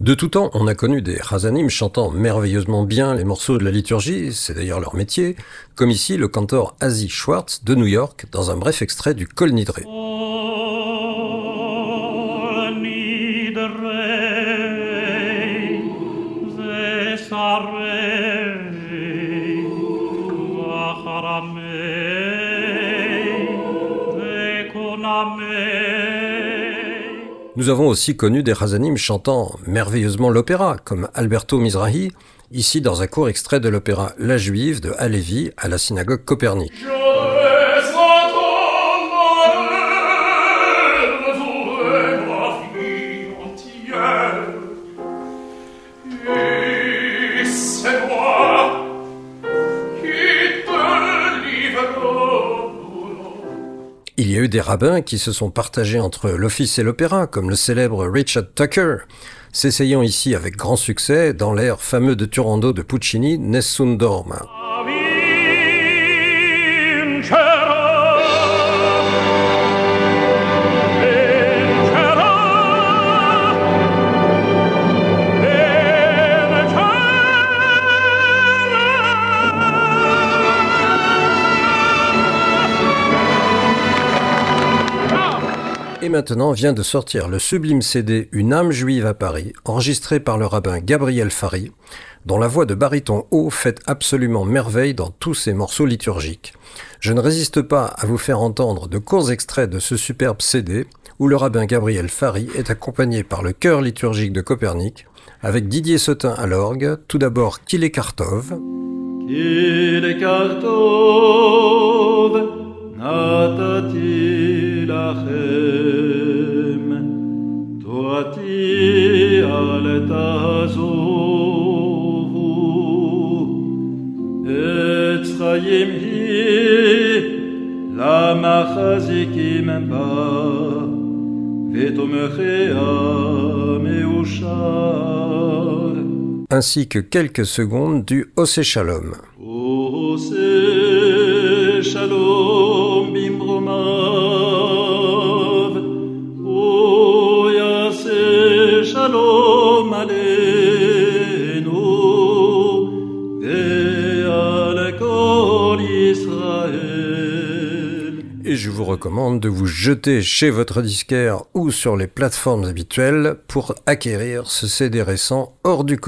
De tout temps, on a connu des Hazanim chantant merveilleusement bien les morceaux de la liturgie, c'est d'ailleurs leur métier, comme ici le cantor Azi Schwartz de New York dans un bref extrait du Kol Nidre. Nous avons aussi connu des Hazanim chantant merveilleusement l'opéra, comme Alberto Mizrahi, ici dans un court extrait de l'opéra La Juive de Halévy à la synagogue Copernic. A eu des rabbins qui se sont partagés entre l'office et l'opéra, comme le célèbre Richard Tucker, s'essayant ici avec grand succès dans l'air fameux de Turando de Puccini, Nessun Dorma. Maintenant vient de sortir le sublime CD Une âme juive à Paris, enregistré par le rabbin Gabriel Fari, dont la voix de baryton haut fait absolument merveille dans tous ses morceaux liturgiques. Je ne résiste pas à vous faire entendre de courts extraits de ce superbe CD, où le rabbin Gabriel Fari est accompagné par le chœur liturgique de Copernic, avec Didier Sautin à l'orgue, tout d'abord Kile Kartov. Ainsi que quelques secondes du Ose Shalom. Et je vous recommande de vous jeter chez votre disquaire ou sur les plateformes habituelles pour acquérir ce CD récent hors du commun.